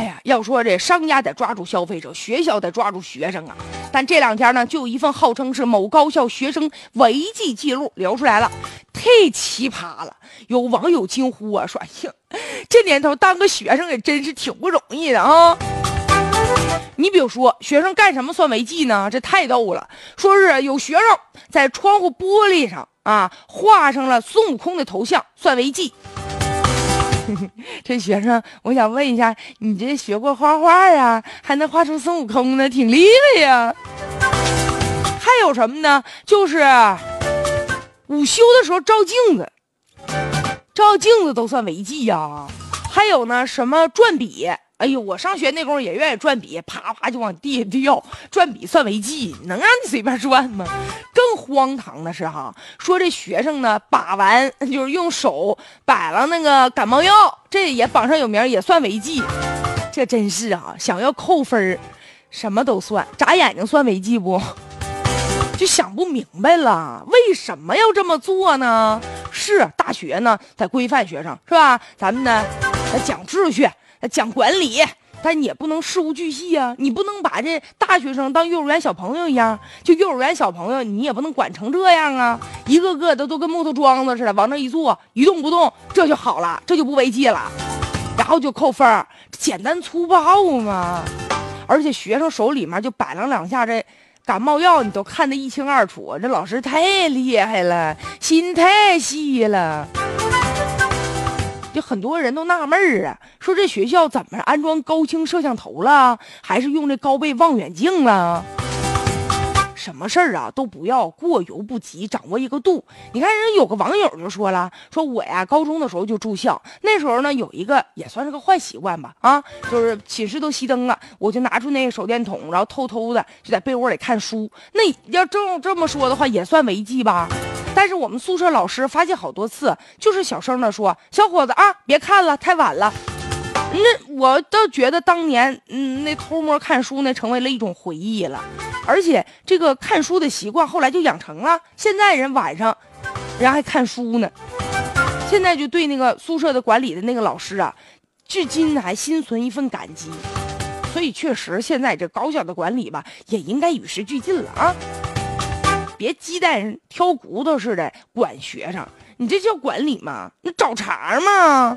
哎呀，要说这商家得抓住消费者，学校得抓住学生啊。但这两天呢，就有一份号称是某高校学生违纪记录流出来了，太奇葩了。有网友惊呼啊，说：“哎呀，这年头当个学生也真是挺不容易的啊。”你比如说，学生干什么算违纪呢？这太逗了。说是有学生在窗户玻璃上啊画上了孙悟空的头像，算违纪。这学生，我想问一下，你这学过画画呀？还能画出孙悟空呢，挺厉害呀。还有什么呢？就是午休的时候照镜子，照镜子都算违纪呀。还有呢，什么转笔？哎呦，我上学那功夫也愿意转笔，啪啪就往地下掉。转笔算违纪，能让你随便转吗？更荒唐的是哈，说这学生呢把玩就是用手摆了那个感冒药，这也榜上有名，也算违纪。这真是啊，想要扣分什么都算。眨眼睛算违纪不？就想不明白了，为什么要这么做呢？是大学呢得规范学生是吧？咱们呢得讲秩序。讲管理，但你也不能事无巨细呀。你不能把这大学生当幼儿园小朋友一样，就幼儿园小朋友，你也不能管成这样啊！一个个的都跟木头桩子似的，往那一坐，一动不动，这就好了，这就不违纪了，然后就扣分，简单粗暴嘛。而且学生手里面就摆了两下这感冒药，你都看得一清二楚。这老师太厉害了，心太细了。很多人都纳闷儿啊，说这学校怎么安装高清摄像头了，还是用这高倍望远镜了？什么事儿啊，都不要过犹不及，掌握一个度。你看人有个网友就说了，说我呀高中的时候就住校，那时候呢有一个也算是个坏习惯吧，啊，就是寝室都熄灯了，我就拿出那个手电筒，然后偷偷的就在被窝里看书。那要这这么说的话，也算违纪吧？但是我们宿舍老师发现好多次，就是小声的说：“小伙子啊，别看了，太晚了。”那我倒觉得当年，嗯，那偷摸看书呢成为了一种回忆了，而且这个看书的习惯后来就养成了。现在人晚上，人还看书呢。现在就对那个宿舍的管理的那个老师啊，至今还心存一份感激。所以确实，现在这高校的管理吧，也应该与时俱进了啊。别鸡蛋挑骨头似的管学生，你这叫管理吗？你找茬吗？